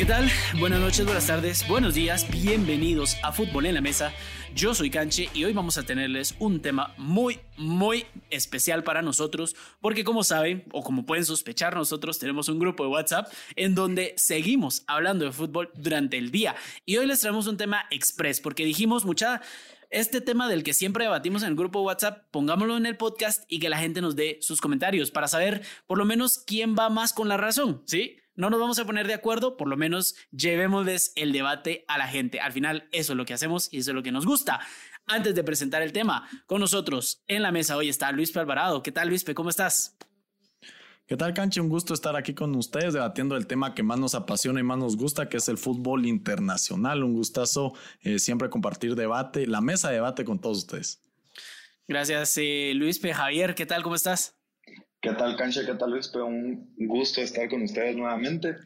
¿Qué tal? Buenas noches, buenas tardes, buenos días, bienvenidos a Fútbol en la Mesa. Yo soy Canche y hoy vamos a tenerles un tema muy, muy especial para nosotros, porque como saben, o como pueden sospechar, nosotros tenemos un grupo de WhatsApp en donde seguimos hablando de fútbol durante el día. Y hoy les traemos un tema express, porque dijimos mucha este tema del que siempre debatimos en el grupo WhatsApp, pongámoslo en el podcast y que la gente nos dé sus comentarios para saber por lo menos quién va más con la razón, ¿sí? No nos vamos a poner de acuerdo, por lo menos llevémosles el debate a la gente. Al final, eso es lo que hacemos y eso es lo que nos gusta. Antes de presentar el tema, con nosotros en la mesa hoy está Luis Alvarado. ¿Qué tal, Luis? ¿Cómo estás? ¿Qué tal, Canche? Un gusto estar aquí con ustedes debatiendo el tema que más nos apasiona y más nos gusta, que es el fútbol internacional. Un gustazo eh, siempre compartir debate, la mesa de debate con todos ustedes. Gracias, eh, Luis Javier, ¿qué tal? ¿Cómo estás? ¿Qué tal, Cancha? ¿Qué tal, Luis? Un gusto estar con ustedes nuevamente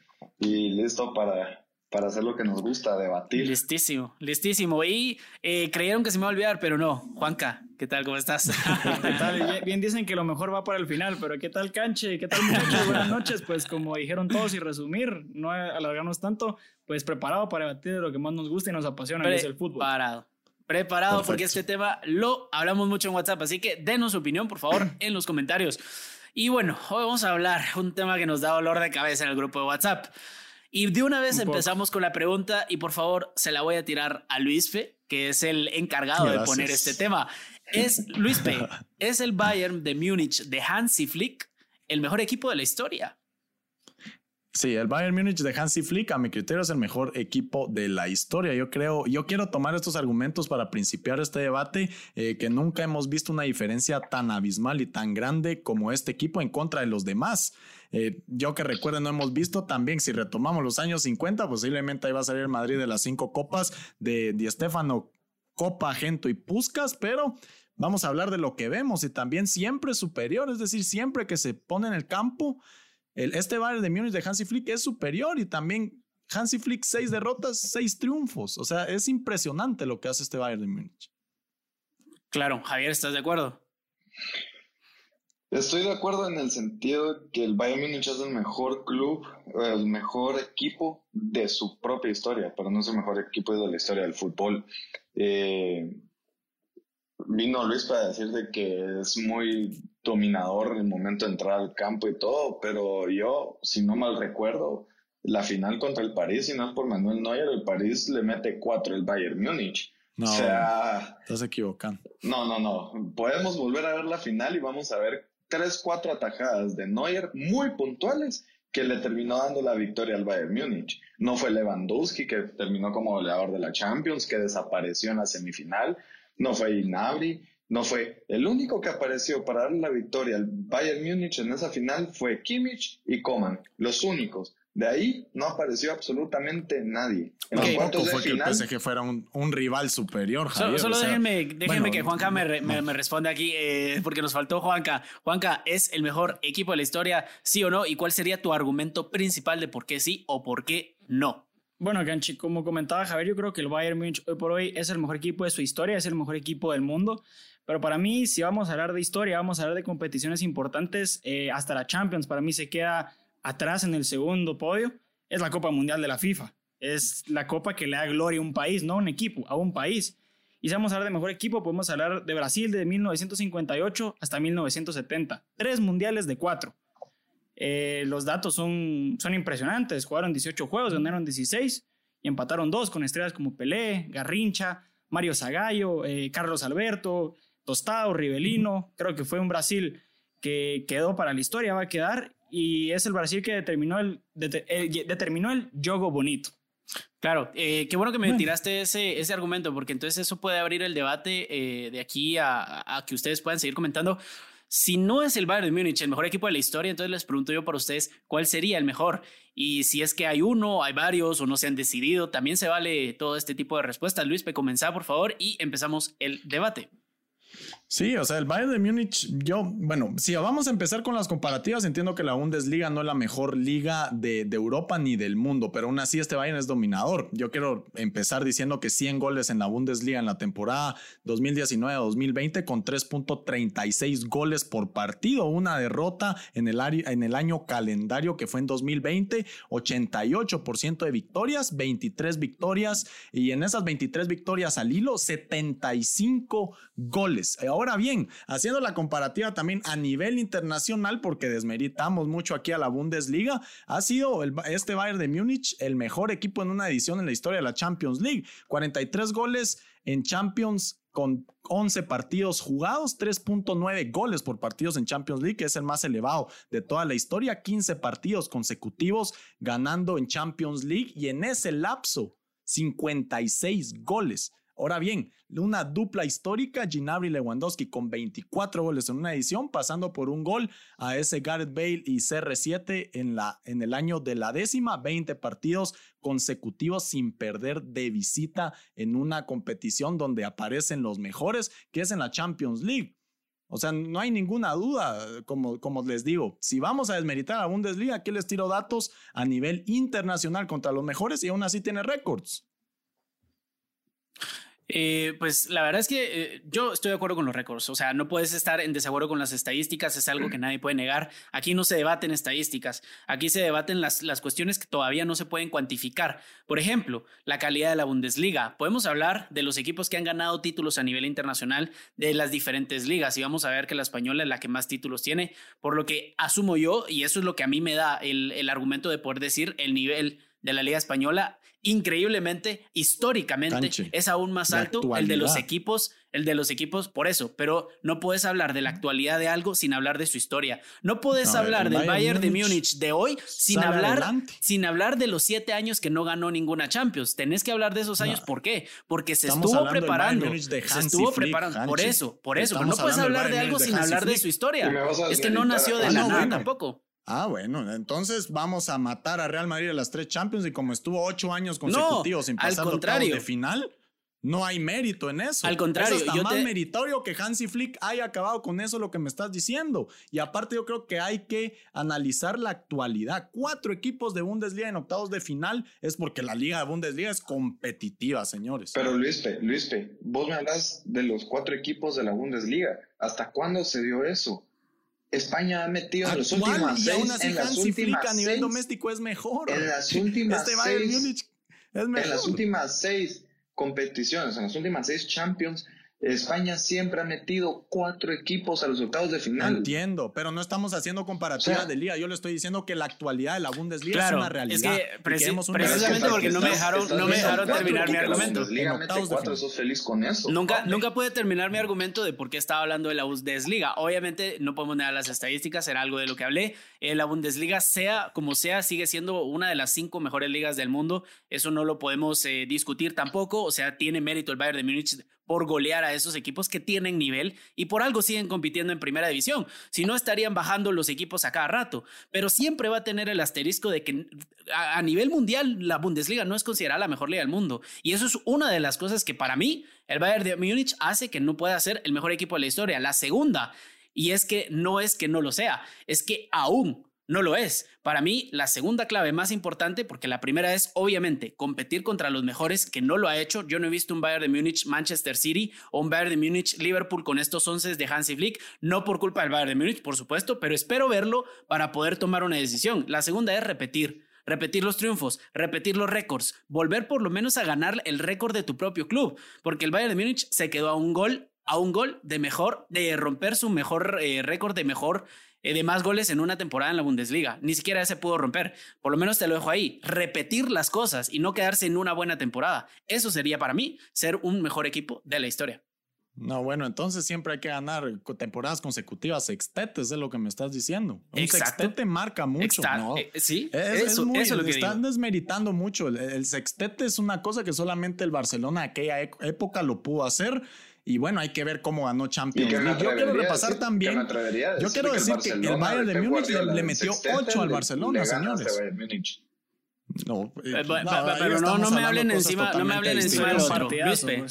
y listo para, para hacer lo que nos gusta, debatir. Listísimo, listísimo. Y eh, creyeron que se me iba a olvidar, pero no. Juanca, ¿qué tal? ¿Cómo estás? ¿Qué tal? Bien dicen que lo mejor va para el final, pero ¿qué tal, Canche? ¿Qué tal, muchachos? Buenas noches. Pues como dijeron todos y resumir, no alargarnos tanto, pues preparado para debatir de lo que más nos gusta y nos apasiona, que es el fútbol. Preparado preparado porque este tema lo hablamos mucho en WhatsApp, así que denos su opinión, por favor, en los comentarios. Y bueno, hoy vamos a hablar un tema que nos da dolor de cabeza en el grupo de WhatsApp. Y de una vez empezamos con la pregunta y por favor se la voy a tirar a Luispe, que es el encargado de poner este tema. Es Luispe, ¿es el Bayern de Múnich de Hansi Flick el mejor equipo de la historia? Sí, el Bayern Múnich de Hansi Flick, a mi criterio, es el mejor equipo de la historia. Yo creo, yo quiero tomar estos argumentos para principiar este debate, eh, que nunca hemos visto una diferencia tan abismal y tan grande como este equipo en contra de los demás. Eh, yo que recuerdo, no hemos visto también, si retomamos los años 50, posiblemente ahí va a salir Madrid de las cinco copas de Di Stefano, Copa, Gento y Puscas, pero vamos a hablar de lo que vemos y también siempre superior, es decir, siempre que se pone en el campo este Bayern de Múnich de Hansi Flick es superior y también Hansi Flick seis derrotas, seis triunfos. O sea, es impresionante lo que hace este Bayern de Múnich. Claro, Javier, ¿estás de acuerdo? Estoy de acuerdo en el sentido que el Bayern Múnich es el mejor club, el mejor equipo de su propia historia, pero no es el mejor equipo de la historia del fútbol. Eh, vino Luis para decir de que es muy dominador en el momento de entrar al campo y todo, pero yo, si no mal recuerdo, la final contra el París, si no es por Manuel Neuer, el París le mete cuatro el Bayern Múnich. No, o sea, estás equivocando. No, no, no. Podemos volver a ver la final y vamos a ver tres, cuatro atajadas de Neuer muy puntuales que le terminó dando la victoria al Bayern Múnich. No fue Lewandowski que terminó como goleador de la Champions, que desapareció en la semifinal no fue Inabri, no fue. El único que apareció para darle la victoria al Bayern Múnich en esa final fue Kimmich y Coman, los únicos. De ahí no apareció absolutamente nadie. En Tampoco fue que el PSG fuera un, rival superior, Javier. Solo, déjenme, que Juanca me, me, responda aquí, eh, porque nos faltó Juanca. Juanca, ¿es el mejor equipo de la historia, sí o no? ¿Y cuál sería tu argumento principal de por qué sí o por qué no? Bueno, Ganchi, como comentaba Javier, yo creo que el Bayern Munich hoy por hoy es el mejor equipo de su historia, es el mejor equipo del mundo. Pero para mí, si vamos a hablar de historia, vamos a hablar de competiciones importantes, eh, hasta la Champions, para mí se queda atrás en el segundo podio, es la Copa Mundial de la FIFA. Es la copa que le da gloria a un país, no a un equipo, a un país. Y si vamos a hablar de mejor equipo, podemos hablar de Brasil de 1958 hasta 1970. Tres mundiales de cuatro. Eh, los datos son, son impresionantes. Jugaron 18 juegos, ganaron 16 y empataron dos con estrellas como Pelé, Garrincha, Mario Zagallo, eh, Carlos Alberto, Tostado, Rivelino. Creo que fue un Brasil que quedó para la historia, va a quedar y es el Brasil que determinó el, determinó el juego bonito. Claro, eh, qué bueno que me tiraste ese, ese argumento, porque entonces eso puede abrir el debate de aquí a, a, que ustedes puedan seguir comentando. Si no es el Bayern de Múnich el mejor equipo de la historia, entonces les pregunto yo para ustedes cuál sería el mejor. Y si es que hay uno, hay varios o no se han decidido, también se vale todo este tipo de respuestas. Luis, comenzá por favor y empezamos el debate. Sí, o sea, el Bayern de Múnich, yo, bueno, si vamos a empezar con las comparativas, entiendo que la Bundesliga no es la mejor liga de, Europa ni del mundo, pero aún así este Bayern es dominador. Yo quiero empezar diciendo que 100 goles en la Bundesliga en la temporada 2019-2020 con 3.36 goles por partido, una derrota en el, en el año calendario que fue en 2020, 88% de victorias, 23 victorias y en esas 23 victorias al hilo, 75 goles. Ahora Ahora bien, haciendo la comparativa también a nivel internacional, porque desmeritamos mucho aquí a la Bundesliga, ha sido este Bayern de Múnich el mejor equipo en una edición en la historia de la Champions League. 43 goles en Champions con 11 partidos jugados, 3.9 goles por partidos en Champions League, que es el más elevado de toda la historia, 15 partidos consecutivos ganando en Champions League y en ese lapso 56 goles. Ahora bien, una dupla histórica, Ginabri Lewandowski con 24 goles en una edición, pasando por un gol a ese Gareth Bale y CR7 en, la, en el año de la décima, 20 partidos consecutivos sin perder de visita en una competición donde aparecen los mejores, que es en la Champions League. O sea, no hay ninguna duda, como, como les digo, si vamos a desmeritar a Bundesliga, aquí les tiro datos a nivel internacional contra los mejores y aún así tiene récords. Eh, pues la verdad es que eh, yo estoy de acuerdo con los récords, o sea, no puedes estar en desacuerdo con las estadísticas, es algo que nadie puede negar. Aquí no se debaten estadísticas, aquí se debaten las, las cuestiones que todavía no se pueden cuantificar. Por ejemplo, la calidad de la Bundesliga. Podemos hablar de los equipos que han ganado títulos a nivel internacional de las diferentes ligas y vamos a ver que la española es la que más títulos tiene, por lo que asumo yo, y eso es lo que a mí me da el, el argumento de poder decir el nivel de la Liga Española, increíblemente, históricamente, es aún más alto el de los equipos, el de los equipos, por eso, pero no puedes hablar de la actualidad de algo sin hablar de su historia. No puedes hablar del Bayern, de Múnich de hoy sin hablar, sin hablar de los siete años que no ganó ninguna Champions. Tenés que hablar de esos años, ¿por qué? Porque se estuvo preparando. Se estuvo preparando. Por eso, por eso. Pero no puedes hablar de algo sin hablar de su historia. Es que no nació de la nada tampoco. Ah, bueno, entonces vamos a matar a Real Madrid a las tres Champions y como estuvo ocho años consecutivos sin pasar de final, no hay mérito en eso. Al contrario, es más meritorio que Hansi Flick haya acabado con eso lo que me estás diciendo. Y aparte yo creo que hay que analizar la actualidad. Cuatro equipos de Bundesliga en octavos de final es porque la liga de Bundesliga es competitiva, señores. Pero Luispe, Luispe, vos me hablas de los cuatro equipos de la Bundesliga. ¿Hasta cuándo se dio eso? España ha metido en los últimos seis. Aún así en las últimas a nivel doméstico es mejor. En las últimas este seis. En las últimas seis competiciones, en las últimas seis Champions, España siempre ha metido cuatro equipos a los octavos de final. Entiendo, pero no estamos haciendo comparativa de liga. Yo le estoy diciendo que la actualidad de la Bundesliga es una realidad. Es que precisamente porque no me dejaron, no me dejaron terminar mi argumento. cuatro, sos feliz con eso. Nunca, nunca pude terminar mi argumento de por qué estaba hablando de la Bundesliga. Obviamente no podemos negar las estadísticas, era algo de lo que hablé. Eh, la Bundesliga, sea como sea, sigue siendo una de las cinco mejores ligas del mundo. Eso no lo podemos eh, discutir tampoco. O sea, tiene mérito el Bayern de Múnich por golear a esos equipos que tienen nivel y por algo siguen compitiendo en primera división. Si no, estarían bajando los equipos a cada rato. Pero siempre va a tener el asterisco de que a, nivel mundial la Bundesliga no es considerada la mejor liga del mundo. Y eso es una de las cosas que para mí el Bayern de Múnich hace que no pueda ser el mejor equipo de la historia. La segunda, y es que no es que no lo sea, es que aún no lo es. Para mí, la segunda clave más importante, porque la primera es obviamente competir contra los mejores, que no lo ha hecho. Yo no he visto un Bayern de Múnich Manchester City o un Bayern de Múnich Liverpool con estos once de Hansi Flick, no por culpa del Bayern de Múnich, por supuesto, pero espero verlo para poder tomar una decisión. La segunda es repetir. Repetir los triunfos, repetir los récords, volver por lo menos a ganar el récord de tu propio club, porque el Bayern de Múnich se quedó a un gol a un gol de mejor, de romper su mejor eh, récord de mejor eh, de más goles en una temporada en la Bundesliga. Ni siquiera ese pudo romper. Por lo menos te lo dejo ahí. Repetir las cosas y no quedarse en una buena temporada. Eso sería para mí ser un mejor equipo de la historia. No, bueno, entonces siempre hay que ganar temporadas consecutivas, sextetes, es lo que me estás diciendo. Un sextete marca mucho, ¿no? Eh, sí, eso, es lo que están desmeritando mucho. El, sextete es una cosa que solamente el Barcelona de aquella época lo pudo hacer y bueno, hay que ver cómo ganó Champions League. Yo quiero repasar también. yo quiero decir que, el, Bayern de Múnich le, metió 8 al Barcelona, señores. No, eh, pero no, no me hablen encima, no me hablen encima del otro. Luispe,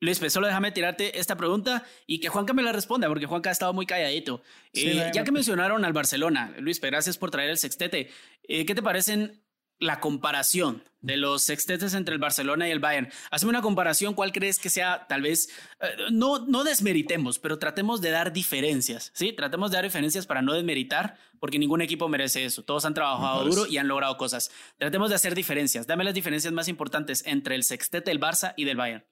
Luis, pues solo déjame tirarte esta pregunta y que Juanca me la responda, porque Juanca ha estado muy calladito. Eh, ya que mencionaron al Barcelona, Luis, gracias por traer el sextete. Eh, ¿Qué te parecen la comparación de los sextetes entre el Barcelona y el Bayern. Hazme una comparación, ¿cuál crees que sea tal vez, eh, no, no desmeritemos, pero tratemos de dar diferencias, ¿sí? Tratemos de dar diferencias para no desmeritar, porque ningún equipo merece eso. Todos han trabajado duro y han logrado cosas. Tratemos de hacer diferencias. Dame las diferencias más importantes entre el sextete del Barça y del Bayern.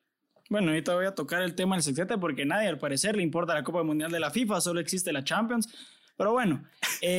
Bueno, ahorita voy a tocar el tema del sextete porque nadie al parecer le importa la Copa Mundial de la FIFA, solo existe la Champions. Pero bueno.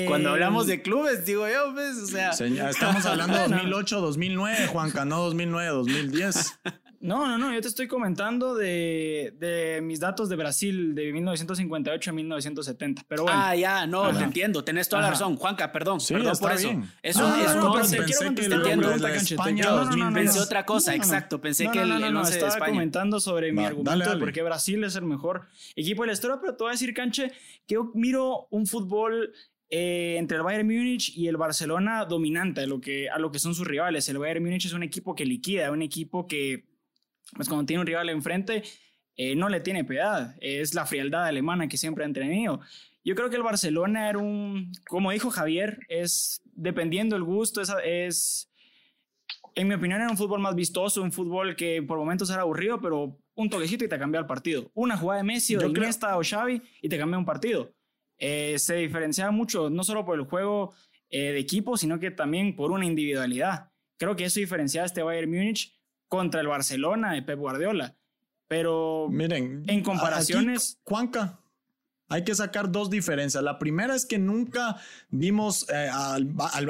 Cuando hablamos de clubes, digo yo, pues, o sea. estamos hablando de 2008, 2009, Juanca, no 2009, 2010. No, no, no, yo te estoy comentando de, mis datos de Brasil de 1958 a 1970. Pero bueno. Ah, ya, no, te entiendo, tenés toda la razón. Juanca, perdón, perdón por eso. Eso no, es no, pero te quiero contestar España Pensé otra cosa, exacto. Pensé que el, no, no, estaba comentando sobre mi argumento de por qué Brasil es el mejor equipo de la historia, pero te voy a decir, Canche, que yo miro un fútbol eh, entre el Bayern Múnich y el Barcelona dominante a lo, que, a lo que son sus rivales. El Bayern Múnich es un equipo que liquida, un equipo que pues cuando tiene un rival enfrente, eh, no le tiene piedad. Es la frialdad alemana que siempre han tenido. Yo creo que el Barcelona era un, como dijo Javier, es dependiendo el gusto, es, es, en mi opinión, era un fútbol más vistoso, un fútbol que por momentos era aburrido, pero un toquecito y te cambia el partido. Una jugada de Messi o de Iniesta o Xavi y te cambia un partido. Eh, se diferenciaba mucho, no solo por el juego eh, de equipo, sino que también por una individualidad. Creo que eso diferenciaba a este Bayern Múnich contra el Barcelona de Pep Guardiola. Pero miren, en comparaciones. Juanca, hay que sacar dos diferencias. La primera es que nunca vimos eh, a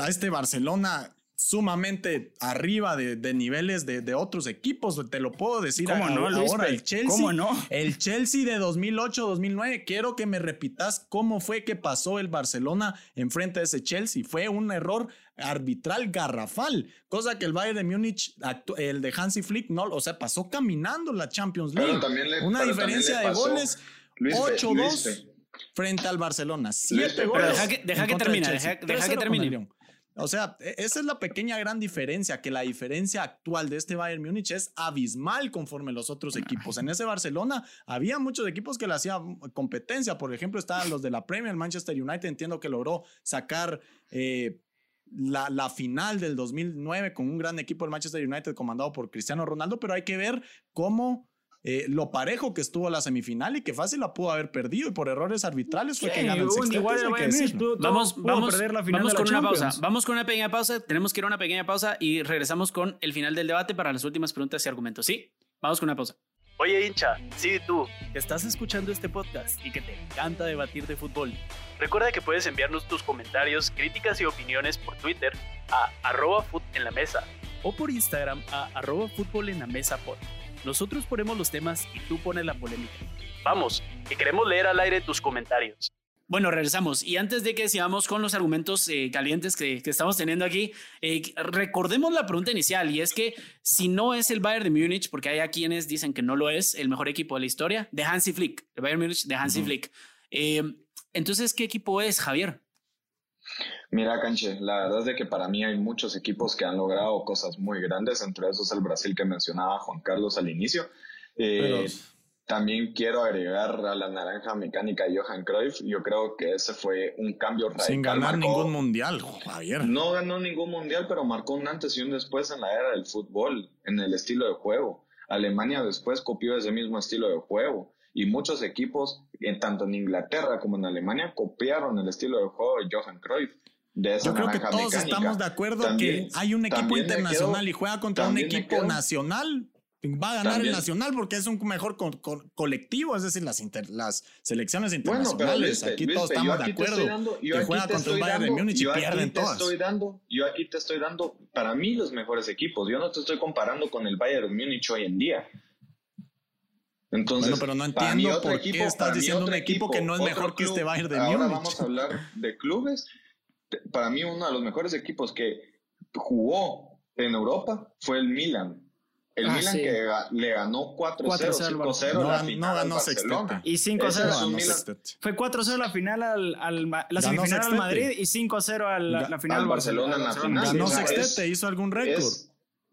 este Barcelona sumamente arriba de, niveles de, otros equipos. Te lo puedo decir ¿Cómo no, ahora. El Chelsea, ¿Cómo no? El Chelsea de 2008-2009. Quiero que me repitas cómo fue que pasó el Barcelona enfrente de ese Chelsea. Fue un error arbitral garrafal, cosa que el Bayern de Múnich, el de Hansi Flick, no, o sea, pasó caminando la Champions League. Una diferencia de goles 8-2 frente al Barcelona. 7 goles. deja que, deja que termine, deja, que termine. O sea, e, esa es la pequeña gran diferencia, que la diferencia actual de este Bayern Múnich es abismal conforme los otros equipos. En ese Barcelona había muchos equipos que le hacían competencia. Por ejemplo, estaban los de la Premier, Manchester United, entiendo que logró sacar eh, la, la, final del 2009 con un gran equipo del Manchester United comandado por Cristiano Ronaldo, pero hay que ver cómo eh, lo parejo que estuvo la semifinal y que fácil la pudo haber perdido y por errores arbitrales fue que ganó el Vamos, vamos, vamos con una pausa. Vamos con una pequeña pausa. Tenemos que ir a una pequeña pausa y regresamos con el final del debate para las últimas preguntas y argumentos. ¿Sí? Vamos con una pausa. Oye hincha, sí tú, que estás escuchando este podcast y que te encanta debatir de fútbol. Recuerda que puedes enviarnos tus comentarios, críticas y opiniones por Twitter a arroba en la mesa o por Instagram a arroba fútbol en la mesa pod. Nosotros ponemos los temas y tú pones la polémica. Vamos, que queremos leer al aire tus comentarios. Bueno, regresamos. Y antes de que sigamos con los argumentos eh, calientes que, estamos teniendo aquí, eh, recordemos la pregunta inicial y es que si no es el Bayern de Múnich, porque hay quienes dicen que no lo es, el mejor equipo de la historia, de Hansi Flick, el Bayern Múnich de Hansi Flick. Eh, entonces, ¿qué equipo es, Javier? Mira, Canche, la verdad es de que para mí hay muchos equipos que han logrado cosas muy grandes, entre esos el Brasil que mencionaba Juan Carlos al inicio. Eh, también quiero agregar a la naranja mecánica Johan Cruyff. Yo creo que ese fue un cambio radical. Sin ganar ningún mundial, Javier. No ganó ningún mundial, pero marcó un antes y un después en la era del fútbol, en el estilo de juego. Alemania después copió ese mismo estilo de juego y muchos equipos, en, tanto en Inglaterra como en Alemania, copiaron el estilo de juego de Johan Cruyff. Yo creo que todos estamos de acuerdo que hay un equipo internacional y juega contra un equipo nacional. Va a ganar el nacional porque es un mejor colectivo, es decir, las, las selecciones internacionales. aquí todos estamos de acuerdo que juega contra el Bayern de Múnich y pierden todas. Estoy dando, yo aquí te estoy dando, para mí, los mejores equipos. Yo no te estoy comparando con el Bayern de Múnich hoy en día. Entonces, bueno, pero no entiendo por qué estás diciendo un equipo, que no es mejor que este Bayern de Múnich. Ahora vamos a hablar de clubes para mí uno de los mejores equipos que jugó en Europa fue el Milan. El ah, Milan que le ganó 4-0, 5-0 la final no ganó Barcelona. Y 5-0 Fue 4-0 la final al, al la semifinal al Madrid y 5-0 a la, final al Barcelona. Barcelona. Ganó Sextete, hizo algún récord.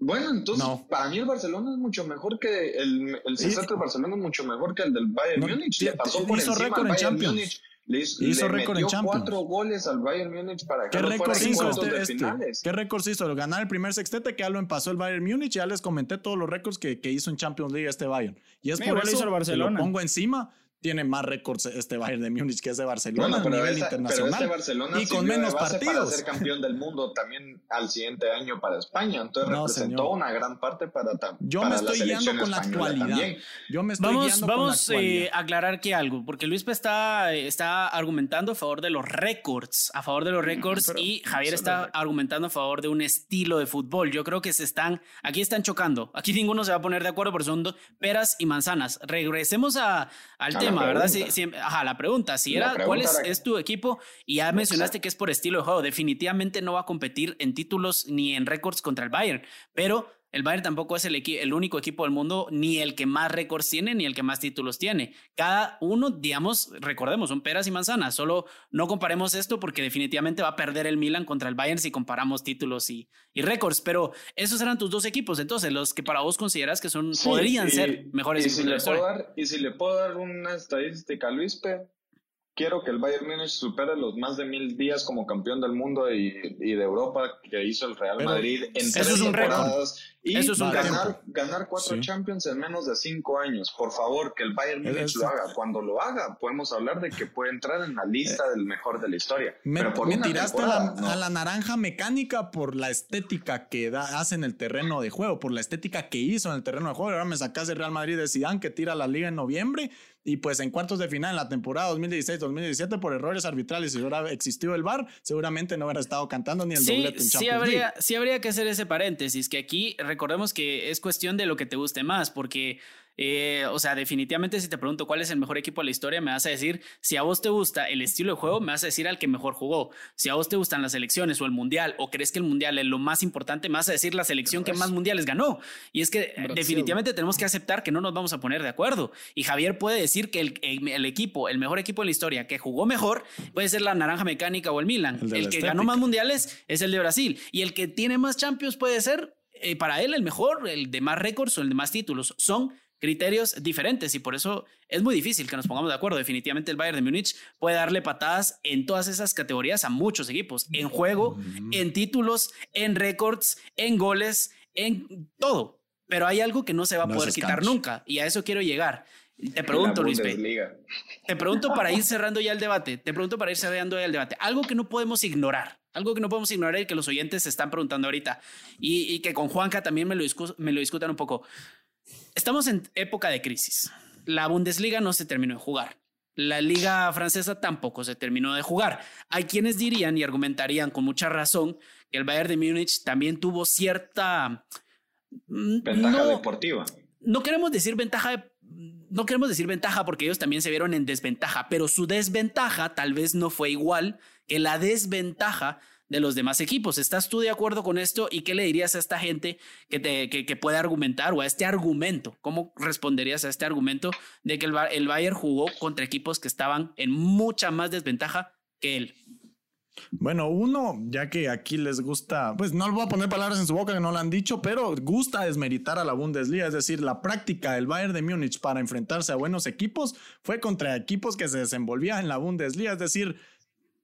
Bueno, entonces para mí el Barcelona es mucho mejor que el, el del Barcelona es mucho mejor que el del Bayern Múnich. Le pasó por encima al Bayern Múnich. Le hizo, récord en Champions. cuatro goles al Bayern Múnich para que ¿Qué récord hizo este, este? ¿Qué récord hizo? Ganar el primer sextete que ya lo empasó el Bayern Múnich. Ya les comenté todos los récords que, que hizo en Champions League este Bayern. Y es por eso que lo pongo encima tiene más récords este Bayern de Múnich que ese Barcelona a nivel internacional. Pero este Barcelona y con menos partidos. Para ser campeón del mundo también al siguiente año para España. Entonces representó una gran parte para Yo me estoy guiando con la actualidad. Yo me estoy vamos, vamos a eh, aclarar que algo, porque Luis está, está argumentando a favor de los récords, a favor de los récords y Javier está argumentando a favor de un estilo de fútbol. Yo creo que se están, aquí están chocando. Aquí ninguno se va a poner de acuerdo, porque son peras y manzanas. Regresemos a, al tema ¿verdad? Sí, ajá, la pregunta, si era, ¿cuál es, tu equipo? Y ya mencionaste que es por estilo de juego. Definitivamente no va a competir en títulos ni en récords contra el Bayern, pero el Bayern tampoco es el, el, único equipo del mundo, ni el que más récords tiene, ni el que más títulos tiene. Cada uno, digamos, recordemos, son peras y manzanas. Solo no comparemos esto porque definitivamente va a perder el Milan contra el Bayern si comparamos títulos y, y récords. Pero esos eran tus dos equipos, entonces, los que para vos consideras que son, podrían ser mejores y si, le puedo dar, y si le puedo dar una estadística, Luis, quiero que el Bayern Múnich supere los más de mil días como campeón del mundo y, de Europa que hizo el Real Madrid en tres temporadas y eso es un ganar, ganar cuatro Champions en menos de cinco años. Por favor, que el Bayern Múnich lo haga. Cuando lo haga, podemos hablar de que puede entrar en la lista del mejor de la historia. Me, Pero por tiraste a la, naranja mecánica por la estética que da, hace en el terreno de juego, por la estética que hizo en el terreno de juego. Ahora me sacas el Real Madrid de Zidane que tira la liga en noviembre y pues en cuartos de final en la temporada 2016-2017 por errores arbitrales si hubiera existido el VAR, seguramente no hubiera estado cantando ni el doblete en sí habría, Sí habría que hacer ese paréntesis, que aquí recordemos que es cuestión de lo que te guste más, porque eh, o sea, definitivamente si te pregunto cuál es el mejor equipo de la historia, me vas a decir, si a vos te gusta el estilo de juego, me vas a decir al que mejor jugó. Si a vos te gustan las elecciones o el mundial, o crees que el mundial es lo más importante, me vas a decir la selección que más mundiales ganó. Y es que definitivamente tenemos que aceptar que no nos vamos a poner de acuerdo. Y Javier puede decir que el, equipo, el mejor equipo de la historia que jugó mejor, puede ser la Naranja Mecánica o el Milan. El, que ganó más mundiales es el de Brasil. Y el que tiene más Champions puede ser eh, para él el mejor, el de más récords o el de más títulos. Son criterios diferentes y por eso es muy difícil que nos pongamos de acuerdo. Definitivamente el Bayern de Múnich puede darle patadas en todas esas categorías a muchos equipos, en juego, en títulos, en récords, en goles, en todo. Pero hay algo que no se va a poder quitar nunca y a eso quiero llegar. Te pregunto, Luis Te pregunto para ir cerrando ya el debate. Te pregunto para ir cerrando ya el debate. Algo que no podemos ignorar. Algo que no podemos ignorar y que los oyentes se están preguntando ahorita. Y, que con Juanca también me lo, me lo discutan un poco. Estamos en época de crisis. La Bundesliga no se terminó de jugar. La liga francesa tampoco se terminó de jugar. Hay quienes dirían y argumentarían con mucha razón que el Bayern de Múnich también tuvo cierta mm, ventaja deportiva. No queremos decir ventaja, no queremos decir ventaja porque ellos también se vieron en desventaja, pero su desventaja tal vez no fue igual que la desventaja de los demás equipos. ¿Estás tú de acuerdo con esto? ¿Y qué le dirías a esta gente que, te, que, puede argumentar o a este argumento? ¿Cómo responderías a este argumento de que el, el Bayern jugó contra equipos que estaban en mucha más desventaja que él? Bueno, uno, ya que aquí les gusta, pues no le voy a poner palabras en su boca que no lo han dicho, pero gusta desmeritar a la Bundesliga, es decir, la práctica del Bayern de Múnich para enfrentarse a buenos equipos fue contra equipos que se desenvolvían en la Bundesliga, es decir,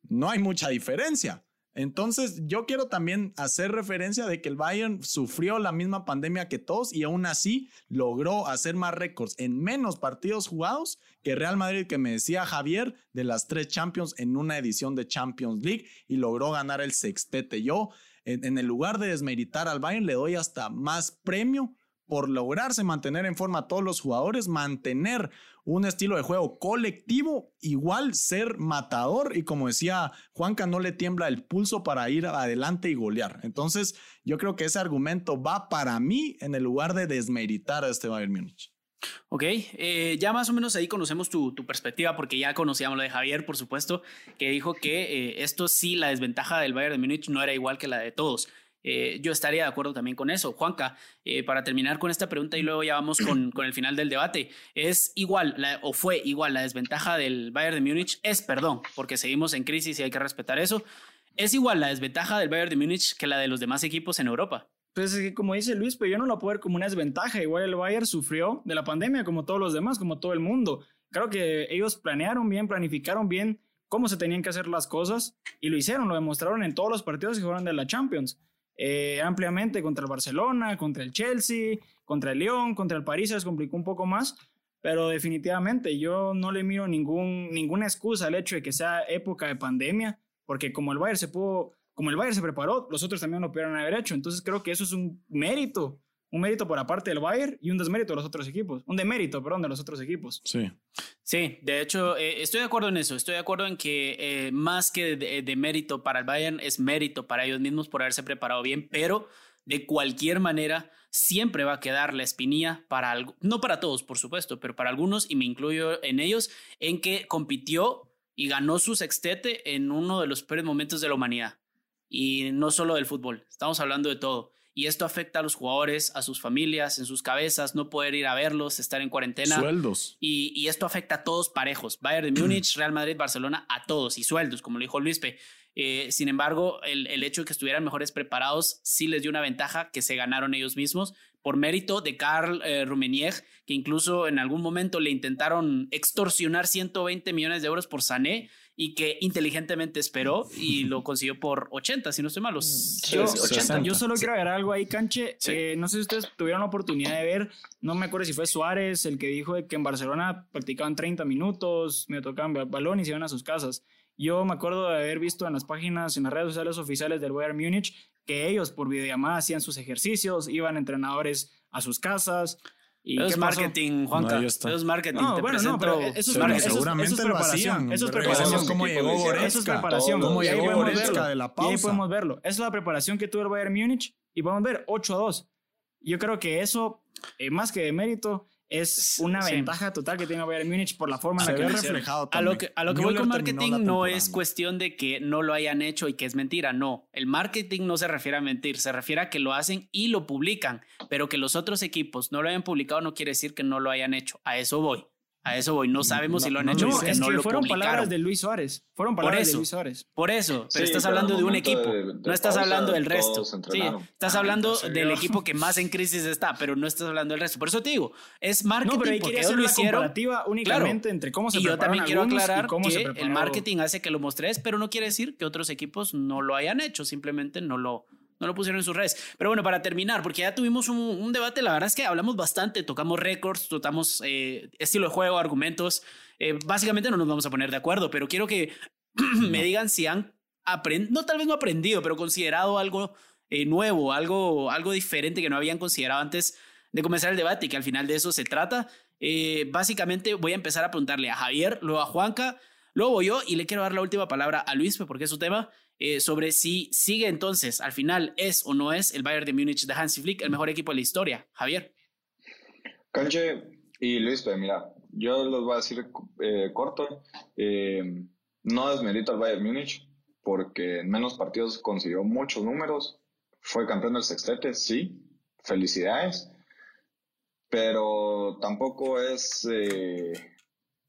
no hay mucha diferencia. Entonces, yo quiero también hacer referencia de que el Bayern sufrió la misma pandemia que todos y aún así logró hacer más récords en menos partidos jugados que Real Madrid, que me decía Javier, de las tres Champions en una edición de Champions League y logró ganar el sextete. Yo, en, en el lugar de desmeritar al Bayern, le doy hasta más premio por lograrse mantener en forma a todos los jugadores, mantener un estilo de juego colectivo, igual ser matador y como decía Juanca, no le tiembla el pulso para ir adelante y golear. Entonces, yo creo que ese argumento va para mí en el lugar de desmeritar a este Bayern Múnich. Ok, eh, ya más o menos ahí conocemos tu, perspectiva, porque ya conocíamos lo de Javier, por supuesto, que dijo que eh, esto sí, la desventaja del Bayern de Múnich no era igual que la de todos. Eh, yo estaría de acuerdo también con eso. Juanca, eh, para terminar con esta pregunta y luego ya vamos con, con el final del debate, ¿es igual o fue igual la desventaja del Bayern de Múnich? Es, perdón, porque seguimos en crisis y hay que respetar eso. ¿Es igual la desventaja del Bayern de Múnich que la de los demás equipos en Europa? Pues como dice Luis, pero yo no lo puedo ver como una desventaja. Igual el Bayern sufrió de la pandemia como todos los demás, como todo el mundo. Creo que ellos planearon bien, planificaron bien cómo se tenían que hacer las cosas y lo hicieron, lo demostraron en todos los partidos que jugaron de la Champions. Eh, ampliamente contra el Barcelona, contra el Chelsea, contra el Lyon, contra el París se les complicó un poco más, pero definitivamente yo no le miro ningún, ninguna excusa al hecho de que sea época de pandemia, porque como el Bayern se pudo, como el Bayern se preparó, los otros también lo pudieron haber hecho, entonces creo que eso es un mérito un mérito por aparte del Bayern y un desmérito de los otros equipos. Un demérito, perdón, de los otros equipos. Sí. Sí, de hecho, eh, estoy de acuerdo en eso. Estoy de acuerdo en que eh, más que de, mérito para el Bayern, es mérito para ellos mismos por haberse preparado bien, pero de cualquier manera, siempre va a quedar la espinilla para algo, no para todos, por supuesto, pero para algunos, y me incluyo en ellos, en que compitió y ganó su sextete en uno de los peores momentos de la humanidad. Y no solo del fútbol, estamos hablando de todo y esto afecta a los jugadores, a sus familias, en sus cabezas, no poder ir a verlos, estar en cuarentena. Sueldos. Y, esto afecta a todos parejos. Bayern de Múnich, Real Madrid, Barcelona, a todos. Y sueldos, como lo dijo Luispe. Eh, sin embargo, el, el, hecho de que estuvieran mejores preparados sí les dio una ventaja que se ganaron ellos mismos por mérito de Karl eh, Rummenigge, que incluso en algún momento le intentaron extorsionar 120 millones de euros por Sané y que inteligentemente esperó y lo consiguió por 80, si no estoy mal. yo, 80. yo solo quiero agregar algo ahí, Canche. Eh, no sé si ustedes tuvieron la oportunidad de ver, no me acuerdo si fue Suárez el que dijo que en Barcelona practicaban 30 minutos, me tocaban balón y se iban a sus casas. Yo me acuerdo de haber visto en las páginas, en las redes sociales oficiales del Bayern Múnich, que ellos por videollamada hacían sus ejercicios, iban entrenadores a sus casas. ¿Y es marketing, Juanca. eso es marketing. No, bueno, no, pero eso es, marketing. seguramente eso es preparación. Eso es preparación. ¿Cómo llegó Goretzka? Eso es preparación. ¿Cómo llegó Goretzka de la pausa? Y ahí podemos verlo. Esa es la preparación que tuvo el Bayern Múnich y podemos ver 8 a 2. Yo creo que eso, eh, más que de mérito, es una ventaja total que tiene Bayern Múnich por la forma en la que ve reflejado A lo que, a lo que voy con marketing no es cuestión de que no lo hayan hecho y que es mentira, no. El marketing no se refiere a mentir, se refiere a que lo hacen y lo publican, pero que los otros equipos no lo hayan publicado no quiere decir que no lo hayan hecho. A eso voy. A eso voy. No sabemos si lo han hecho porque no, lo fueron palabras de Luis Suárez. Fueron palabras de Luis Suárez. Por eso. Pero estás hablando de un equipo. no estás hablando del resto. Sí, estás hablando del equipo que más en crisis está, pero no estás hablando del resto. Por eso te digo, es marketing no, pero hay porque ellos lo hicieron. únicamente entre cómo se Y yo también quiero aclarar que el marketing hace que lo mostres, pero no quiere decir que otros equipos no lo hayan hecho. Simplemente no lo no lo pusieron en sus redes. Pero bueno, para terminar, porque ya tuvimos un, debate, la verdad es que hablamos bastante, tocamos récords, tocamos eh, estilo de juego, argumentos. Eh, básicamente no nos vamos a poner de acuerdo, pero quiero que me digan si han aprendido, no tal vez no aprendido, pero considerado algo eh, nuevo, algo, algo diferente que no habían considerado antes de comenzar el debate y que al final de eso se trata. básicamente voy a empezar a preguntarle a Javier, luego a Juanca, luego voy yo y le quiero dar la última palabra a Luis, porque es su tema. Eh, sobre si sigue entonces, al final, es o no es el Bayern de Múnich de Hansi Flick el mejor equipo de la historia. Javier. Canche y Luis, pues mira, yo les voy a decir eh, corto, eh, no desmerito al Bayern Múnich porque en menos partidos consiguió muchos números, fue campeón del sextete, sí, felicidades, pero tampoco es,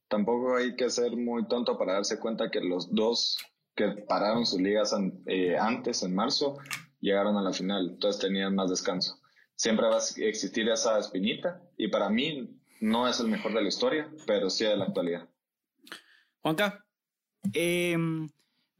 tampoco hay que ser muy tonto para darse cuenta que los dos que pararon sus ligas eh, antes, en marzo, llegaron a la final, entonces tenían más descanso. Siempre va a existir esa espinita y para mí no es el mejor de la historia, pero sí de la actualidad. Juanca. Eh,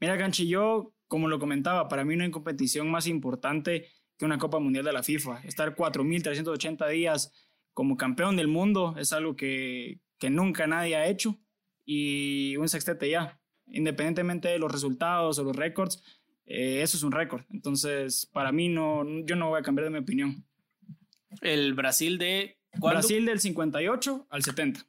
mira, Ganchi, yo, como lo comentaba, para mí no hay competición más importante que una Copa Mundial de la FIFA. Estar 4.380 días como campeón del mundo es algo que, que nunca nadie ha hecho y un sextete ya independientemente de los resultados o los récords, eh, eso es un récord. Entonces, para mí, no, yo no voy a cambiar de mi opinión. El Brasil de... Brasil del 58 al 70.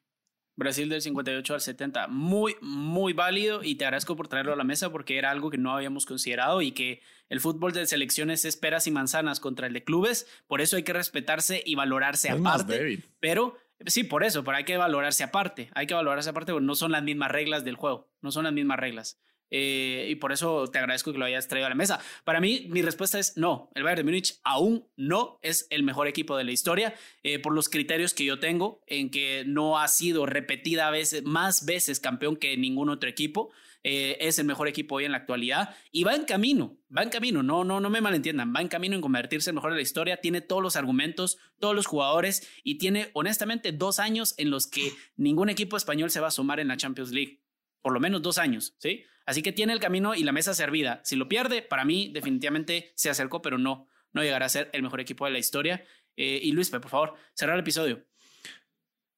Brasil del 58 al 70. Muy, muy válido y te agradezco por traerlo a la mesa porque era algo que no habíamos considerado y que el fútbol de selecciones es peras y manzanas contra el de clubes. Por eso hay que respetarse y valorarse aparte. Pero Sí, por eso, pero hay que valorarse aparte. Hay que valorarse aparte porque no son las mismas reglas del juego. No son las mismas reglas. Eh, y por eso te agradezco que lo hayas traído a la mesa. Para mí, mi respuesta es no. El Bayern de Múnich aún no es el mejor equipo de la historia eh, por los criterios que yo tengo, en que no ha sido repetida veces, más veces campeón que ningún otro equipo. Eh, es el mejor equipo hoy en la actualidad y va en camino, va en camino, no, no, no me malentiendan, va en camino en convertirse en mejor de la historia, tiene todos los argumentos, todos los jugadores y tiene honestamente dos años en los que ningún equipo español se va a sumar en la Champions League, por lo menos dos años, ¿sí? Así que tiene el camino y la mesa servida. Si lo pierde, para mí definitivamente se acercó, pero no, no llegará a ser el mejor equipo de la historia. Eh, y Luis, por favor, cerrar el episodio.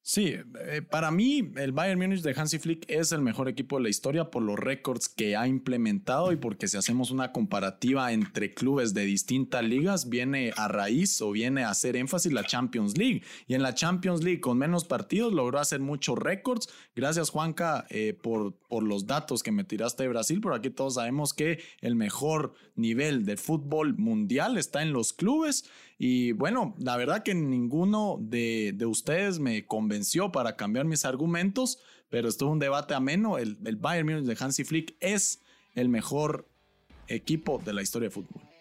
Sí, eh, para mí el Bayern Múnich de Hansi Flick es el mejor equipo de la historia por los récords que ha implementado y porque si hacemos una comparativa entre clubes de distintas ligas, viene a raíz o viene a hacer énfasis la Champions League. Y en la Champions League con menos partidos logró hacer muchos récords. Gracias Juanca eh, por, por los datos que me tiraste de Brasil, pero aquí todos sabemos que el mejor nivel de fútbol mundial está en los clubes. Y bueno, la verdad que ninguno de, ustedes me convenció para cambiar mis argumentos, pero estuvo un debate ameno. El, Bayern Munich de Hansi Flick es el mejor equipo de la historia de fútbol.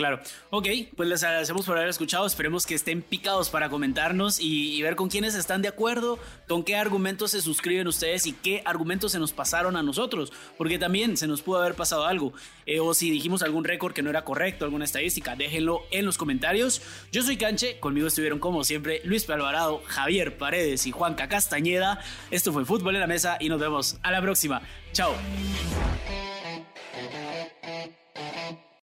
Claro. Ok, pues les agradecemos por haber escuchado. Esperemos que estén picados para comentarnos y, ver con quiénes están de acuerdo, con qué argumentos se suscriben ustedes y qué argumentos se nos pasaron a nosotros. Porque también se nos pudo haber pasado algo. Eh, o si dijimos algún récord que no era correcto, alguna estadística, déjenlo en los comentarios. Yo soy Canche, conmigo estuvieron como siempre Luis Alvarado, Javier Paredes y Juanca Castañeda. Esto fue Fútbol en la Mesa y nos vemos a la próxima. Chao.